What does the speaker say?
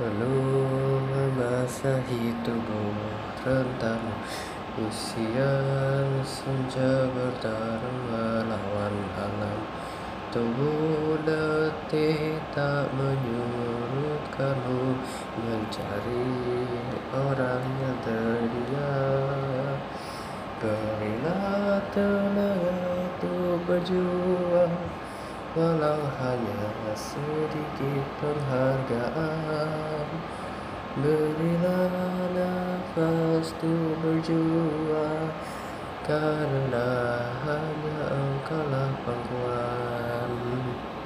Belum membasahi tubuh rentang Usia senja bertarung melawan alam. Tubuh letih tak menyurutkanmu. Mencari orang yang terdiam Berilah tenaga untuk berjuang. Walau hanya sedikit penghargaan Berilah nafas untuk berjuang Karena hanya engkaulah pangkuan